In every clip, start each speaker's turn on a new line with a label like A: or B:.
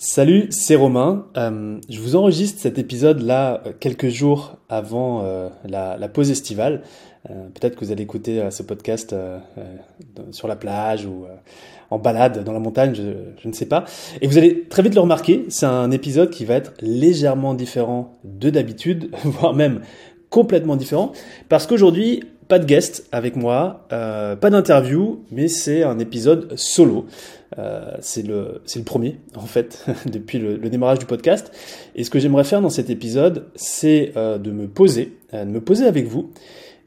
A: Salut, c'est Romain. Euh, je vous enregistre cet épisode là euh, quelques jours avant euh, la, pause estivale. Peut-être que vous allez écouter ce podcast sur la plage ou en balade dans la montagne, je, ne sais pas. Et vous allez très vite le remarquer, c'est un épisode qui va être légèrement différent de d'habitude, voire même complètement différent, parce qu'aujourd'hui, pas de guest avec moi, pas d'interview, mais c'est un épisode solo. Euh, c'est le, le premier, en fait, depuis le, démarrage du podcast. Et ce que j'aimerais faire dans cet épisode, c'est euh, de me poser, euh, de me poser avec vous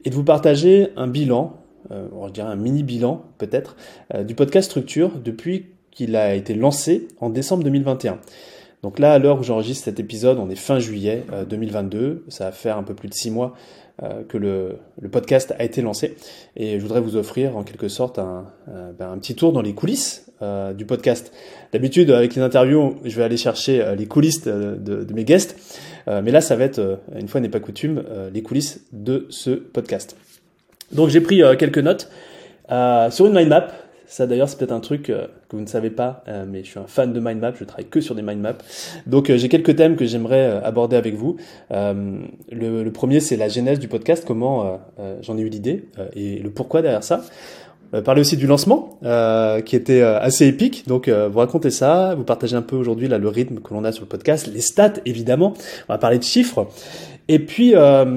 A: et de vous partager un bilan, je dirais un mini bilan peut-être, du podcast Structure depuis qu'il a été lancé en décembre 2021. Donc là, à l'heure où j'enregistre cet épisode, on est fin juillet 2022. Ça va faire un peu plus de six mois euh, que le, podcast a été lancé. Et je voudrais vous offrir en quelque sorte un, ben, un petit tour dans les coulisses euh, du podcast. D'habitude, avec les interviews, je vais aller chercher euh, les coulisses de mes guests. mais là, ça va être, une fois n'est pas coutume, les coulisses de ce podcast. Donc j'ai pris quelques notes sur une mind map ça d'ailleurs c'est peut-être un truc euh, que vous ne savez pas, euh, mais je suis un fan de mind map, je travaille que sur des mind maps. Donc euh, j'ai quelques thèmes que j'aimerais aborder avec vous. Le, premier c'est la genèse du podcast, comment j'en ai eu l'idée et le pourquoi derrière ça. parler aussi du lancement qui était assez épique. Donc vous racontez ça, vous partagez un peu aujourd'hui là le rythme que l'on a sur le podcast, les stats évidemment. On va parler de chiffres. Et puis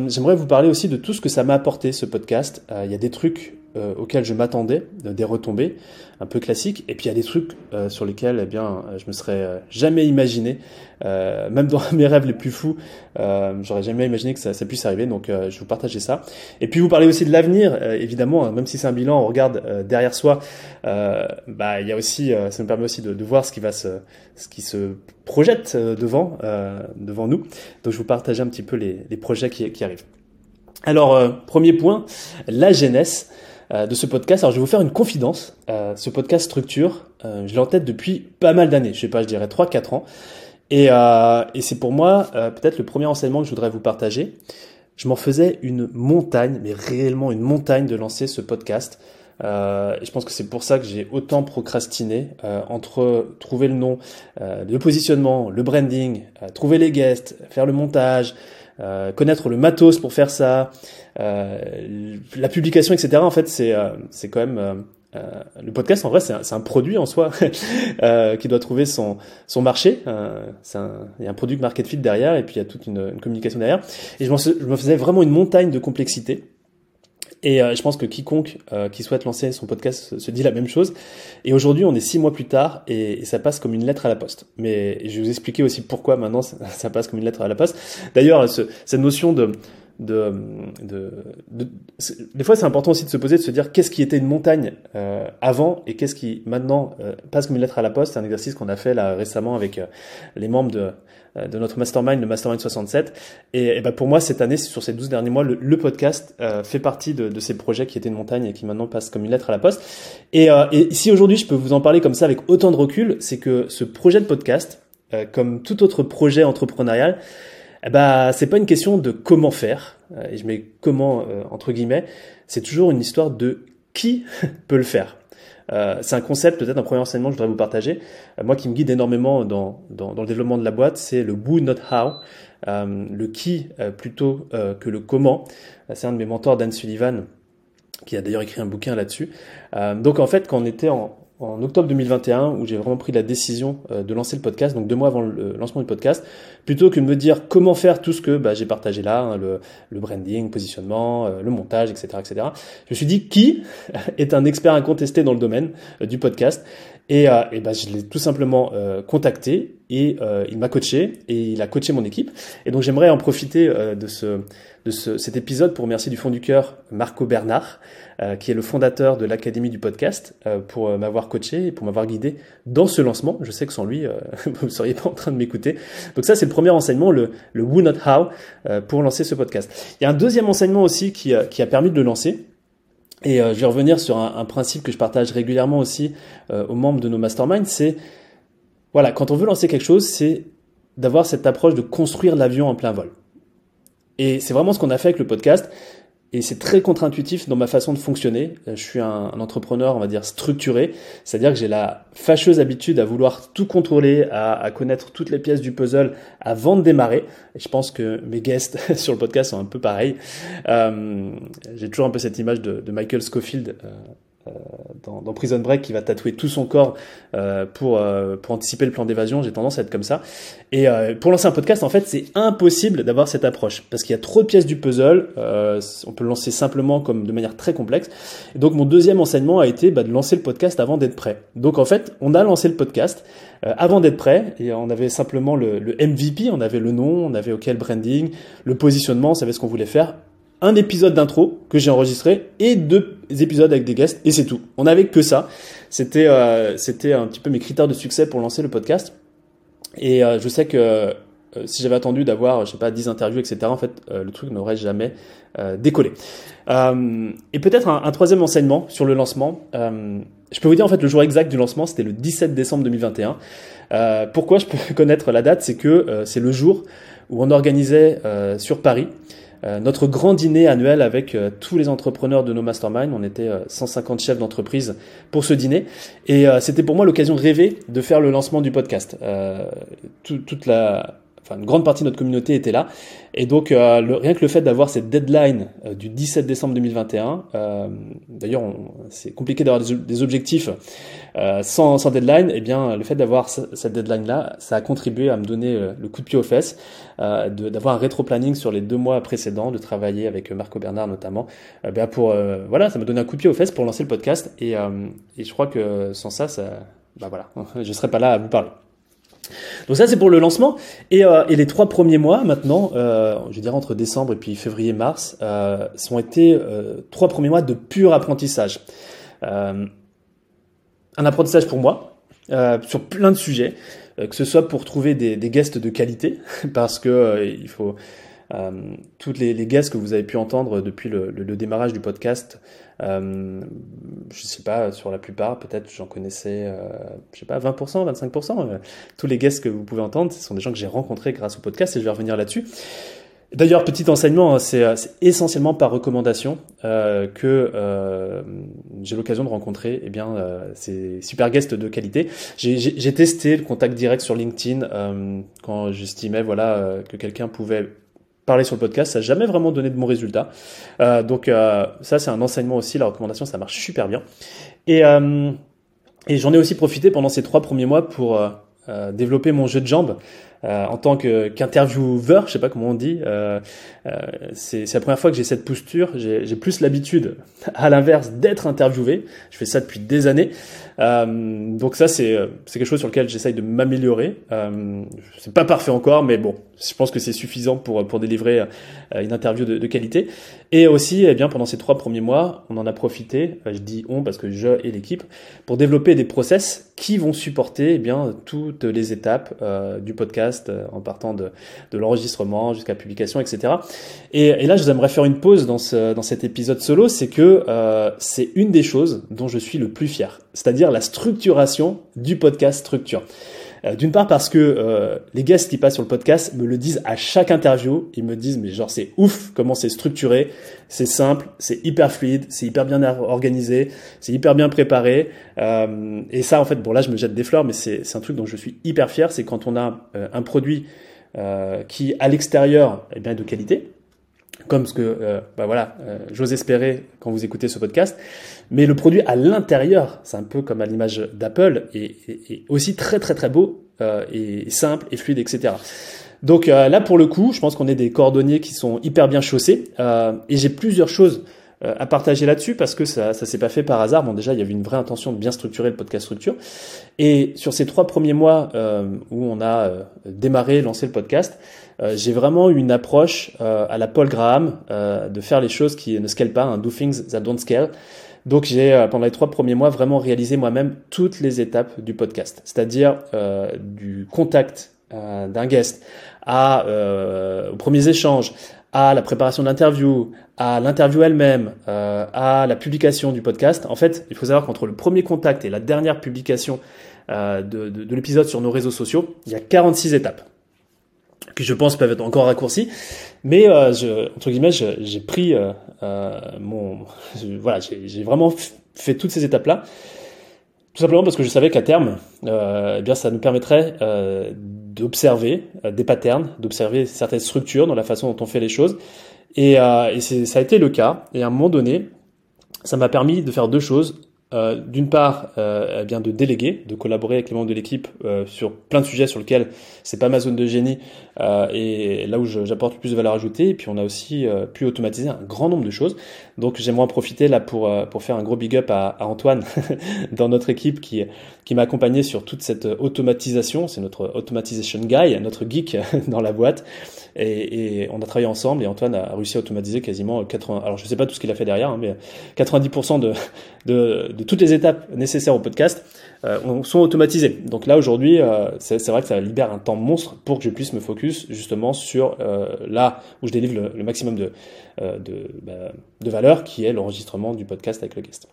A: j'aimerais vous parler aussi de tout ce que ça m'a apporté ce podcast. Il y a des trucs euh, auxquels je m'attendais, euh, des retombées un peu classiques, et puis il y a des trucs euh, sur lesquels eh bien, je me serais jamais imaginé, même dans mes rêves les plus fous, j'aurais jamais imaginé que ça, puisse arriver, donc je vous partager ça. Et puis vous parlez aussi de l'avenir, évidemment, hein, même si c'est un bilan, on regarde derrière soi, bah, il y a aussi, ça me permet aussi de, de, voir ce qui va se, ce qui se projette devant, devant nous. Donc je vous partage un petit peu les, les projets qui, arrivent. Alors, premier point, la jeunesse. Euh, de ce podcast. Alors je vais vous faire une confidence. Euh, ce podcast structure, euh, je l'ai en tête depuis pas mal d'années. Je sais pas, je dirais 3-4 ans. Et, c'est pour moi peut-être le premier enseignement que je voudrais vous partager. Je m'en faisais une montagne, mais réellement une montagne de lancer ce podcast. Euh, et je pense que c'est pour ça que j'ai autant procrastiné euh, entre trouver le nom, euh, le positionnement, le branding, trouver les guests, faire le montage, connaître le matos pour faire ça, euh, la publication, etc. En fait, c'est euh, c'est quand même euh, le podcast, en vrai, c'est un, produit en soi qui doit trouver son, son marché. un, il y a un produit market fit derrière et puis il y a toute une, une communication derrière. Et je, je me faisais vraiment une montagne de complexité. Et je pense que quiconque qui souhaite lancer son podcast se, dit la même chose. Et aujourd'hui, on est six mois plus tard et, ça passe comme une lettre à la poste. Mais je vais vous expliquer aussi pourquoi maintenant ça, passe comme une lettre à la poste. D'ailleurs, cette notion de de, de, de, des fois c'est important aussi de se poser de se dire qu'est-ce qui était une montagne euh, avant et qu'est-ce qui maintenant euh, passe comme une lettre à la poste. C'est un exercice qu'on a fait là récemment avec euh, les membres de, euh, de notre mastermind le mastermind 67 et, et ben pour moi cette année sur ces 12 derniers mois le, le podcast fait partie de, de, ces projets qui étaient une montagne et qui maintenant passent comme une lettre à la poste. Et, et si aujourd'hui je peux vous en parler comme ça avec autant de recul c'est que ce projet de podcast comme tout autre projet entrepreneurial eh ben, c'est pas une question de comment faire, euh, et je mets comment euh, entre guillemets, c'est toujours une histoire de qui peut le faire. Euh, c'est un concept, peut-être un premier enseignement que je voudrais vous partager. moi qui me guide énormément dans, dans, dans, le développement de la boîte, c'est le who, not how. le qui plutôt que le comment. c'est un de mes mentors, Dan Sullivan, qui a d'ailleurs écrit un bouquin là-dessus. donc en fait, quand on était en, en octobre 2021 où j'ai vraiment pris la décision euh, de lancer le podcast, donc deux mois avant le lancement du podcast, plutôt que de me dire comment faire tout ce que bah, j'ai partagé là, hein, le, le, branding, positionnement, euh, le montage, etc., etc. Je me suis dit qui est un expert incontesté dans le domaine euh, du podcast? Et, et bah, je l'ai tout simplement contacté et il m'a coaché et il a coaché mon équipe. Et donc j'aimerais en profiter de ce de ce, cet épisode pour remercier du fond du cœur Marco Bernard, euh, qui est le fondateur de l'Académie du podcast, euh, pour euh, m'avoir coaché et pour m'avoir guidé dans ce lancement. Je sais que sans lui, vous ne seriez pas en train de m'écouter. Donc ça, c'est le premier enseignement, le, le Who Not How, pour lancer ce podcast. Il y a un deuxième enseignement aussi qui, qui a permis de le lancer. Et je vais revenir sur un, un, principe que je partage régulièrement aussi aux membres de nos masterminds, c'est voilà, quand on veut lancer quelque chose, c'est d'avoir cette approche de construire l'avion en plein vol. Et c'est vraiment ce qu'on a fait avec le podcast. et c'est très contre-intuitif dans ma façon de fonctionner. Euh, je suis un, entrepreneur, on va dire, structuré. C'est-à-dire que j'ai la fâcheuse habitude à vouloir tout contrôler, à, connaître toutes les pièces du puzzle avant de démarrer. Et je pense que mes guests sur le podcast sont un peu pareils. Euh, j'ai toujours un peu cette image de, Michael Scofield. Euh, dans, dans, Prison Break qui va tatouer tout son corps euh, pour, euh, pour anticiper le plan d'évasion. J'ai tendance à être comme ça. Et pour lancer un podcast, en fait, c'est impossible d'avoir cette approche parce qu'il y a trop de pièces du puzzle. on peut le lancer simplement comme de manière très complexe. Et donc mon deuxième enseignement a été bah, de lancer le podcast avant d'être prêt. Donc en fait, on a lancé le podcast avant d'être prêt et on avait simplement le, le MVP, on avait le nom, on avait OK le branding, le positionnement, on savait ce qu'on voulait faire un épisode d'intro que j'ai enregistré et deux épisodes avec des guests et c'est tout. On n'avait que ça. C'était euh, c'était un petit peu mes critères de succès pour lancer le podcast. Et euh, je sais que euh, si j'avais attendu d'avoir, je sais pas, 10 interviews, etc., en fait, le truc n'aurait jamais décollé. et peut-être un, un, troisième enseignement sur le lancement. je peux vous dire, en fait, le jour exact du lancement, c'était le 17 décembre 2021. pourquoi je peux connaître la date? C'est que c'est le jour où on organisait sur Paris euh, notre grand dîner annuel avec euh, tous les entrepreneurs de nos masterminds. On était 150 euh, chefs d'entreprise pour ce dîner. Et c'était pour moi l'occasion rêvée de faire le lancement du podcast. toute la, enfin une grande partie de notre communauté était là. Et donc euh, rien que le fait d'avoir cette deadline euh, du 17 décembre 2021, euh, d'ailleurs c'est compliqué d'avoir des, objectifs sans, deadline, et eh bien le fait d'avoir cette deadline là, ça a contribué à me donner le coup de pied aux fesses, d'avoir un rétro-planning sur les deux mois précédents, de travailler avec Marco Bernard notamment, ben pour voilà, ça m'a donné un coup de pied aux fesses pour lancer le podcast. Et, et je crois que sans ça, ça, bah voilà, je serais pas là à vous parler. Donc ça c'est pour le lancement et, euh, et, les trois premiers mois maintenant, euh, je dirais entre décembre et puis février-mars, euh, sont été euh, trois premiers mois de pur apprentissage. Euh, un apprentissage pour moi sur plein de sujets, que ce soit pour trouver des, des guests de qualité parce que il faut euh, toutes les, les, guests que vous avez pu entendre depuis le, le, démarrage du podcast, euh, je sais pas, sur la plupart, peut-être j'en connaissais, euh, je sais pas, 20%, 25%. Euh, tous les guests que vous pouvez entendre, ce sont des gens que j'ai rencontrés grâce au podcast et je vais revenir là-dessus. D'ailleurs, petit enseignement, hein, c'est essentiellement par recommandation euh, que euh, j'ai l'occasion de rencontrer eh bien, euh, ces super guests de qualité. J'ai testé le contact direct sur LinkedIn quand j'estimais voilà, que quelqu'un pouvait parler sur le podcast, ça n'a jamais vraiment donné de bons résultats. Euh, donc euh, ça, c'est un enseignement aussi, la recommandation, ça marche super bien. Et, euh, et j'en ai aussi profité pendant ces trois premiers mois pour développer mon jeu de jambes. Euh, en tant qu'intervieweur, je sais pas comment on dit, euh, euh, c'est la première fois que j'ai cette posture. J'ai plus l'habitude, à l'inverse, d'être interviewé. Je fais ça depuis des années. donc ça, c'est quelque chose sur lequel j'essaye de m'améliorer. Euh, c'est pas parfait encore, mais bon, je pense que c'est suffisant pour pour délivrer une interview de, de, qualité. Et aussi, eh bien, pendant ces trois premiers mois, on en a profité. Je dis on parce que je et l'équipe pour développer des process qui vont supporter eh bien toutes les étapes du podcast euh, en partant de, l'enregistrement jusqu'à la publication, etc. Et, là, je vous faire une pause dans cet épisode solo, c'est que euh, c'est une des choses dont je suis le plus fier, c'est-à-dire la structuration du podcast structure. Euh, d'une part parce que euh, les guests qui passent sur le podcast me le disent à chaque interview. Ils me disent mais genre c'est ouf comment c'est structuré, c'est simple, c'est hyper fluide, c'est hyper bien organisé, c'est hyper bien préparé. Euh, et ça en fait bon là je me jette des fleurs mais c'est un truc dont je suis hyper fier. C'est quand on a un produit qui à l'extérieur est bien de qualité comme ce que euh, bah voilà, euh, j'ose espérer quand vous écoutez ce podcast. Mais le produit à l'intérieur, c'est un peu comme à l'image d'Apple, est, aussi très très très beau euh, et simple et fluide, etc. Donc là, pour le coup, je pense qu'on est des cordonniers qui sont hyper bien chaussés. et j'ai plusieurs choses euh, à partager là-dessus parce que ça ça s'est pas fait par hasard. Bon déjà il y avait une vraie intention de bien structurer le podcast structure et sur ces trois premiers mois euh, où on a euh, démarré, lancé le podcast, j'ai vraiment eu une approche à la Paul Graham de faire les choses qui ne scalent pas, hein, do things that don't scale. Donc j'ai pendant les trois premiers mois vraiment réalisé moi-même toutes les étapes du podcast, c'est-à-dire du contact d'un guest à aux premiers échanges, à la préparation de l'interview, à l'interview elle-même, euh, à la publication du podcast. En fait, il faut savoir qu'entre le premier contact et la dernière publication euh, de, de, de l'épisode sur nos réseaux sociaux, il y a 46 étapes. qui je pense peuvent être encore raccourcis. Mais euh, je, entre guillemets, j'ai pris euh, euh, mon, voilà, j'ai vraiment fait toutes ces étapes-là, tout simplement parce que je savais qu'à terme, eh bien, ça nous permettrait d'observer des patterns, d'observer certaines structures dans la façon dont on fait les choses. Et, et ça a été le cas. Et à un moment donné, ça m'a permis de faire deux choses. Euh, d'une part, euh, eh bien de déléguer, de collaborer avec les membres de l'équipe euh, sur plein de sujets sur lesquels c'est pas ma zone de génie euh, et là où j'apporte plus de valeur ajoutée. Et puis on a aussi euh, pu automatiser un grand nombre de choses. Donc j'aimerais en profiter là pour pour faire un gros big up à, à Antoine dans notre équipe qui qui m'a accompagné sur toute cette automatisation. C'est notre automatisation guy, notre geek dans la boîte. Et, et, on a travaillé ensemble et Antoine a réussi à automatiser quasiment 80. Alors je sais pas tout ce qu'il a fait derrière, hein, mais 90% de, de, de, toutes les étapes nécessaires au podcast euh, sont automatisées. Donc là aujourd'hui, euh, c'est vrai que ça libère un temps monstre pour que je puisse me focus justement sur euh, là où je délivre le, le maximum de, euh, de, bah, de valeur, qui est l'enregistrement du podcast avec le guest.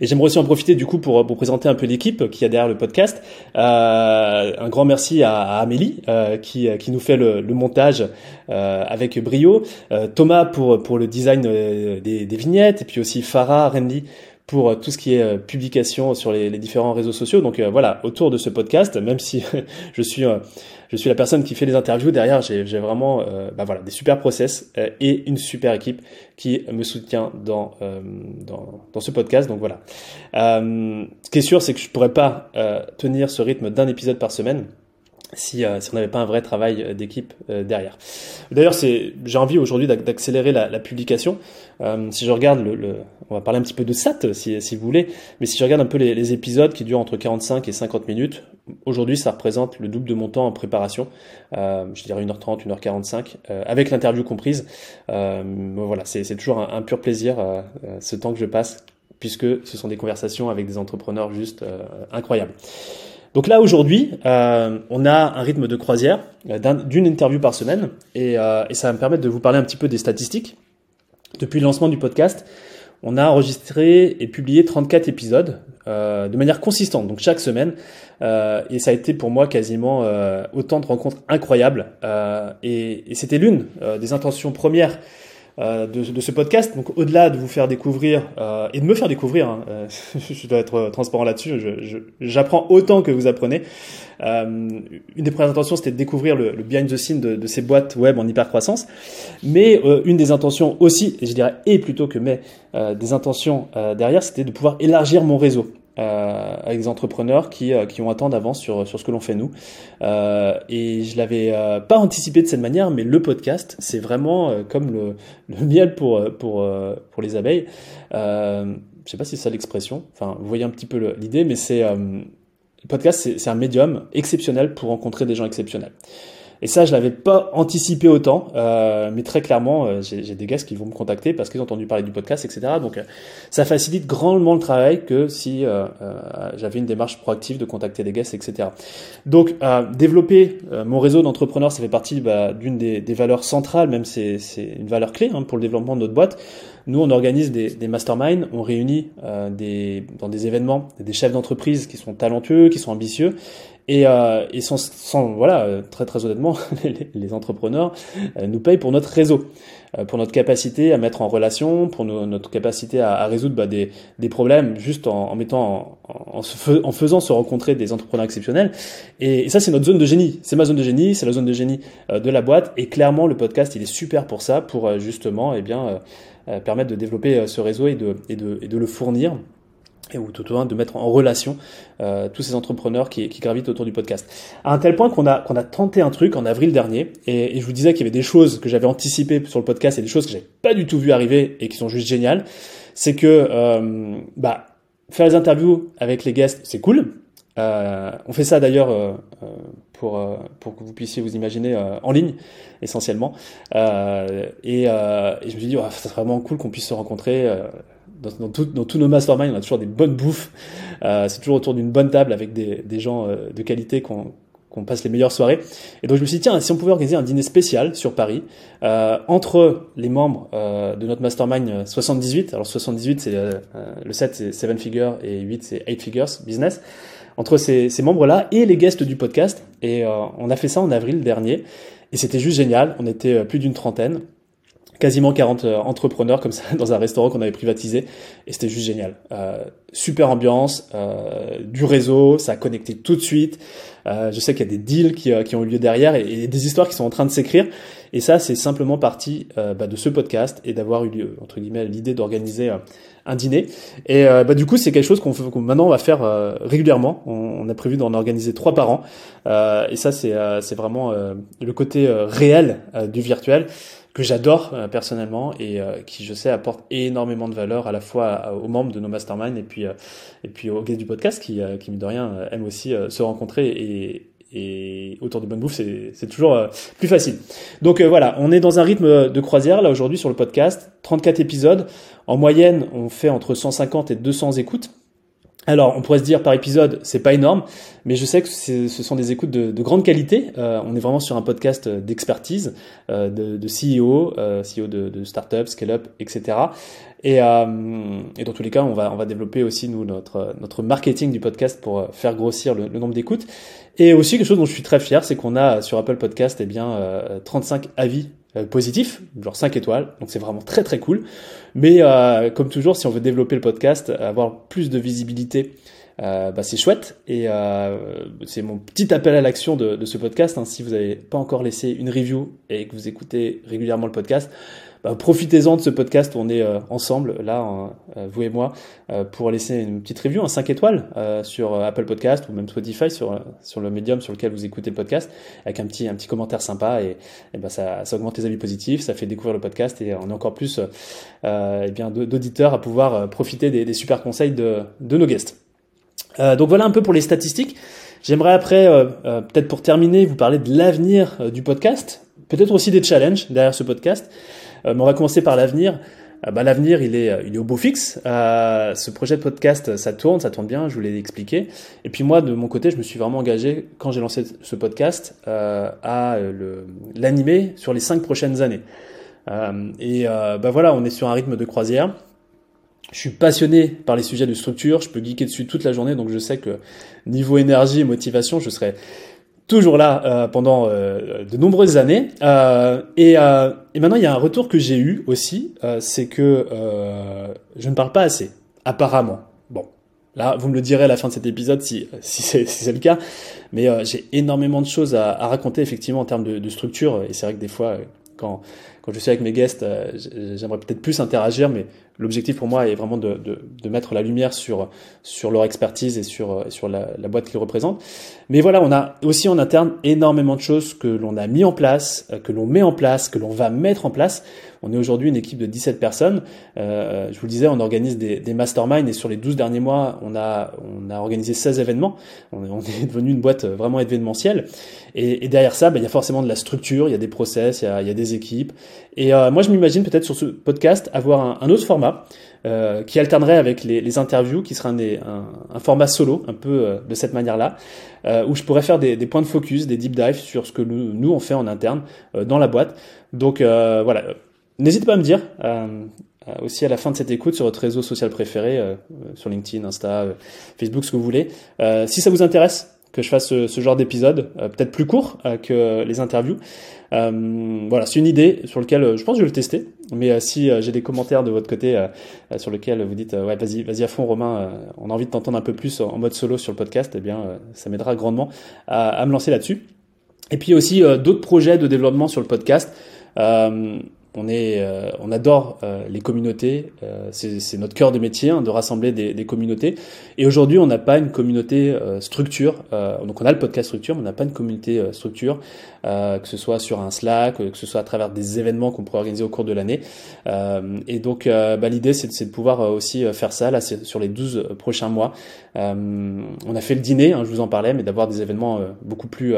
A: Et j'aimerais aussi en profiter du coup pour, pour présenter un peu l'équipe qui a derrière le podcast. Euh, un grand merci à, à Amélie euh, qui, qui nous fait le, le montage euh, avec brio, euh, Thomas pour, pour le design euh, des, des, vignettes et puis aussi Farah, Randy pour tout ce qui est publication sur les, différents réseaux sociaux. Donc voilà, autour de ce podcast, même si je suis je suis la personne qui fait les interviews. Derrière, j'ai vraiment euh, bah voilà, des super process euh, et une super équipe qui me soutient dans, euh, dans, dans, ce podcast. Donc voilà. ce qui est sûr, c'est que je pourrais pas tenir ce rythme d'un épisode par semaine si, euh, si on n'avait pas un vrai travail euh, d'équipe euh, derrière. D'ailleurs, c'est, j'ai envie aujourd'hui d'accélérer la, la, publication. Euh, si je regarde le, le, on va parler un petit peu de SAT si, si vous voulez, mais si je regarde un peu les, les épisodes qui durent entre 45 et 50 minutes, aujourd'hui ça représente le double de mon temps en préparation, je dirais 1h30, 1h45, avec l'interview comprise. voilà, c'est, c'est toujours un, un, pur plaisir ce temps que je passe, puisque ce sont des conversations avec des entrepreneurs juste incroyables. Donc là aujourd'hui, euh, on a un rythme de croisière euh, d'une interview par semaine et, euh, et, ça va me permettre de vous parler un petit peu des statistiques. Depuis le lancement du podcast, on a enregistré et publié 34 épisodes euh, de manière consistante, donc chaque semaine. Euh, et ça a été pour moi quasiment autant de rencontres incroyables. et, et c'était l'une des intentions premières euh, de, de, ce podcast. Donc au-delà de vous faire découvrir euh, et de me faire découvrir, hein, euh, je dois être transparent là-dessus, j'apprends autant que vous apprenez. Euh, une des premières intentions, c'était de découvrir le, le behind the scene de, de, ces boîtes web en hyper croissance. Mais une des intentions aussi, et je dirais et plutôt que mais, des intentions derrière, c'était de pouvoir élargir mon réseau euh, avec des entrepreneurs qui, euh, qui ont un temps d'avance sur, sur ce que l'on fait nous. Euh, et je l'avais euh, pas anticipé de cette manière, mais le podcast, c'est vraiment euh, comme le, le, miel pour, pour, pour les abeilles. je sais pas si c'est ça l'expression. Enfin, vous voyez un petit peu l'idée, mais c'est le podcast, c'est un médium exceptionnel pour rencontrer des gens exceptionnels. Et ça, je l'avais pas anticipé autant, euh, mais très clairement, euh, j'ai des guests qui vont me contacter parce qu'ils ont entendu parler du podcast, etc. Donc, euh, ça facilite grandement le travail que si euh, j'avais une démarche proactive de contacter des guests, etc. Donc, développer mon réseau d'entrepreneurs, ça fait partie bah, d'une des, des, valeurs centrales, même c'est une valeur clé hein, pour le développement de notre boîte. Nous, on organise des, des masterminds, on réunit des, dans des événements des chefs d'entreprise qui sont talentueux, qui sont ambitieux, et, euh, et sans, sans, voilà, euh, très très honnêtement, les, entrepreneurs euh, nous payent pour notre réseau, euh, pour notre capacité à mettre en relation, pour nos, notre capacité à, à résoudre bah, des, des, problèmes juste en, en mettant, en, se en, faisant se rencontrer des entrepreneurs exceptionnels. Et, et ça, c'est notre zone de génie. C'est ma zone de génie, c'est la zone de génie de la boîte. Et clairement, le podcast, il est super pour ça, pour justement, eh bien, permettre de développer ce réseau et de, et de, et de le fournir ou tout au moins de mettre en relation euh, tous ces entrepreneurs qui, qui, gravitent autour du podcast. À un tel point qu'on a, qu'on a tenté un truc en avril dernier, et, et je vous disais qu'il y avait des choses que j'avais anticipées sur le podcast et des choses que j'avais pas du tout vu arriver et qui sont juste géniales, c'est que euh, bah, faire les interviews avec les guests, c'est cool. Euh, on fait ça d'ailleurs euh, euh pour, euh, pour que vous puissiez vous imaginer en ligne essentiellement. Et, et, je me suis dit, oh, c'est vraiment cool qu'on puisse se rencontrer dans, dans, tout, dans, tous nos masterminds, on a toujours des bonnes bouffes. Euh, c'est toujours autour d'une bonne table avec des, des gens euh, de qualité qu'on qu'on passe les meilleures soirées. Et donc je me suis dit, tiens, si on pouvait organiser un dîner spécial sur Paris, euh, entre les membres euh, de notre mastermind 78, alors 78 c'est euh, le 7 c'est 7 figures et 8 c'est 8 figures business, entre ces, ces membres-là et les guests du podcast. Et on a fait ça en avril dernier. Et c'était juste génial. On était plus d'une trentaine quasiment 40 euh, entrepreneurs comme ça dans un restaurant qu'on avait privatisé et c'était juste génial. Euh, super ambiance, euh, du réseau, ça a connecté tout de suite. Je sais qu'il y a des deals qui, ont eu lieu derrière et, des histoires qui sont en train de s'écrire. Et ça, c'est simplement partie euh, bah, de ce podcast et d'avoir eu entre guillemets l'idée d'organiser un dîner. Et bah, du coup, c'est quelque chose qu'on maintenant on va faire régulièrement. On, on, a prévu d'en organiser trois par an. et ça, c'est vraiment le côté réel du virtuel que j'adore euh, personnellement et euh, qui je sais apporte énormément de valeur à la fois aux membres de nos masterminds et puis euh, et puis aux guests du podcast qui qui de rien aiment aussi se rencontrer et et autour de bonne bouffe, c'est toujours plus facile. Donc voilà, on est dans un rythme de croisière là aujourd'hui sur le podcast, 34 épisodes. En moyenne, on fait entre 150 et 200 écoutes. Alors, on pourrait se dire par épisode, c'est pas énorme, mais je sais que ce sont des écoutes de, de grande qualité. Euh, on est vraiment sur un podcast d'expertise, euh, de, de, CEO, euh, CEO de, de startup, scale-up, etc. Et, euh, et, dans tous les cas, on va, on développer aussi nous notre, marketing du podcast pour faire grossir le, le nombre d'écoutes. Et aussi quelque chose dont je suis très fier, c'est qu'on a sur Apple Podcast eh bien 35 avis euh, positif, genre 5 étoiles, donc c'est vraiment très très cool. Mais euh, comme toujours, si on veut développer le podcast, avoir plus de visibilité, euh, bah, c'est chouette. Et euh, c'est mon petit appel à l'action de, de, ce podcast. Hein. Si vous n'avez pas encore laissé une review et que vous écoutez régulièrement le podcast, bah, profitez-en de ce podcast on est euh, ensemble, là, euh, vous et moi, pour laisser une petite review, un 5 étoiles sur Apple Podcast ou même Spotify, sur, le médium sur lequel vous écoutez le podcast, avec un petit, un petit commentaire sympa et, et ben ça, augmente les avis positifs, ça fait découvrir le podcast et on a encore plus euh, bien d'auditeurs à pouvoir profiter des, des, super conseils de, de nos guests. donc voilà un peu pour les statistiques. J'aimerais après, peut-être pour terminer, vous parler de l'avenir du podcast, peut-être aussi des challenges derrière ce podcast. Euh, mais on va commencer par l'avenir. Euh, bah, l'avenir, il est, euh, il est au beau fixe. ce projet de podcast, ça tourne, ça tourne bien, je vous l'ai expliqué. Et puis moi, de mon côté, je me suis vraiment engagé, quand j'ai lancé ce podcast, à l'animer sur les cinq prochaines années. et bah voilà, on est sur un rythme de croisière. Je suis passionné par les sujets de structure, je peux geeker dessus toute la journée, donc je sais que niveau énergie et motivation, je serai toujours là euh, pendant euh, de nombreuses années. Euh, et, euh, et, maintenant, il y a un retour que j'ai eu aussi, euh, c'est que je ne parle pas assez, apparemment. Bon, là, vous me le direz à la fin de cet épisode si, si c'est si le cas. Mais j'ai énormément de choses à, à, raconter effectivement en termes de, de structure. Et c'est vrai que des fois, quand, quand je suis avec mes guests, j'aimerais peut-être plus interagir, mais l'objectif pour moi est vraiment de, de, de, mettre la lumière sur, sur leur expertise et sur, sur la, la boîte qu'ils représentent. Mais voilà, on a aussi en interne énormément de choses que l'on a mis en place, euh, que l'on met en place, que l'on va mettre en place. On est aujourd'hui une équipe de 17 personnes. Euh, je vous le disais, on organise des, des masterminds et sur les 12 derniers mois, on a, on a organisé 16 événements. On est, on est devenu une boîte vraiment événementielle. Et, et derrière ça, bah, il y a forcément de la structure, il y a des process, il y a, il y a des équipes. Et euh, moi, je m'imagine peut-être sur ce podcast avoir un, un autre format euh, qui alternerait avec les, les, interviews, qui serait un, un, un, format solo, un peu euh, de cette manière-là, euh, où je pourrais faire des, des, points de focus, des deep dives sur ce que nous, nous on fait en interne dans la boîte. Donc voilà, n'hésitez pas à me dire aussi à la fin de cette écoute sur votre réseau social préféré, sur LinkedIn, Insta, Facebook, ce que vous voulez, si ça vous intéresse que je fasse ce, genre d'épisode, peut-être plus court que les interviews. Euh, voilà, c'est une idée sur laquelle euh, je pense que je vais le tester. Mais euh, si j'ai des commentaires de votre côté sur lesquels vous dites ouais vas-y vas-y à fond Romain, on a envie de t'entendre un peu plus en mode solo sur le podcast, eh bien ça m'aidera grandement à, me lancer là-dessus. Et puis aussi d'autres projets de développement sur le podcast. On, est, euh, on adore euh, les communautés, euh, c'est notre cœur de métier hein, de rassembler des, des, communautés. Et aujourd'hui, on n'a pas une communauté structure. donc, on a le podcast structure, mais on n'a pas une communauté structure, que ce soit sur un Slack, que ce soit à travers des événements qu'on pourrait organiser au cours de l'année. et donc, bah, l'idée, c'est de pouvoir aussi faire ça là sur les 12 prochains mois. On a fait le dîner, hein, je vous en parlais, mais d'avoir des événements beaucoup plus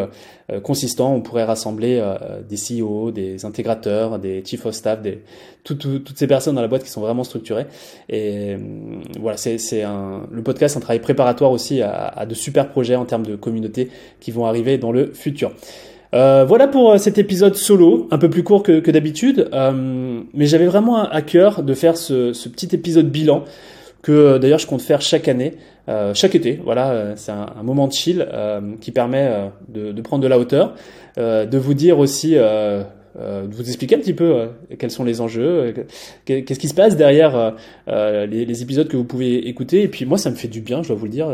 A: consistants. On pourrait rassembler des CEO, des intégrateurs, des chief staff, des, toutes ces personnes dans la boîte qui sont vraiment structurées. Et euh, voilà, c'est un, le podcast, un travail préparatoire aussi à, à, de super projets en termes de communauté qui vont arriver dans le futur. Euh, voilà pour euh, cet épisode solo, un peu plus court que, que d'habitude, euh, mais j'avais vraiment à cœur de faire ce, ce, petit épisode bilan que d'ailleurs je compte faire chaque année chaque été. Voilà, c'est un, moment de chill qui permet de, de, prendre de la hauteur, de vous dire aussi euh, de vous expliquer un petit peu euh, quels sont les enjeux, euh, qu'est-ce qui se passe derrière les, les, épisodes que vous pouvez écouter. Et puis moi, ça me fait du bien, je dois vous le dire.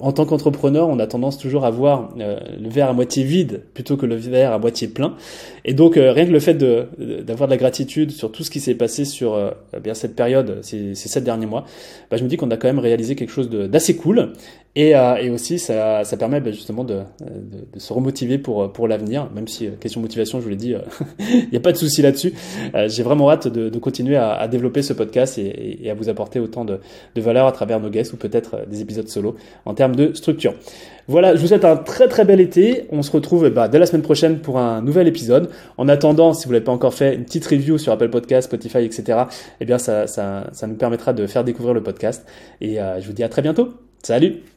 A: en tant qu'entrepreneur, on a tendance toujours à voir le verre à moitié vide plutôt que le verre à moitié plein. Et donc rien que le fait d'avoir de, la gratitude sur tout ce qui s'est passé sur bien cette période, ces, ces sept derniers mois, bah, je me dis qu'on a quand même réalisé quelque chose d'assez cool. Et, euh, et aussi, ça, permet bah, justement de, se remotiver pour, pour l'avenir, même si, euh, question motivation, je vous l'ai dit, il n'y a pas de souci là-dessus. Euh, J'ai vraiment hâte de, continuer à, développer ce podcast et, à vous apporter autant de, valeur à travers nos guests ou peut-être euh, des épisodes solo en termes de structure. Voilà, je vous souhaite un très très bel été. On se retrouve bah, dès la semaine prochaine pour un nouvel épisode. En attendant, si vous l'avez pas encore fait, une petite review sur Apple Podcast, Spotify, etc. Eh bien, ça nous permettra de faire découvrir le podcast. Et euh, je vous dis à très bientôt. Salut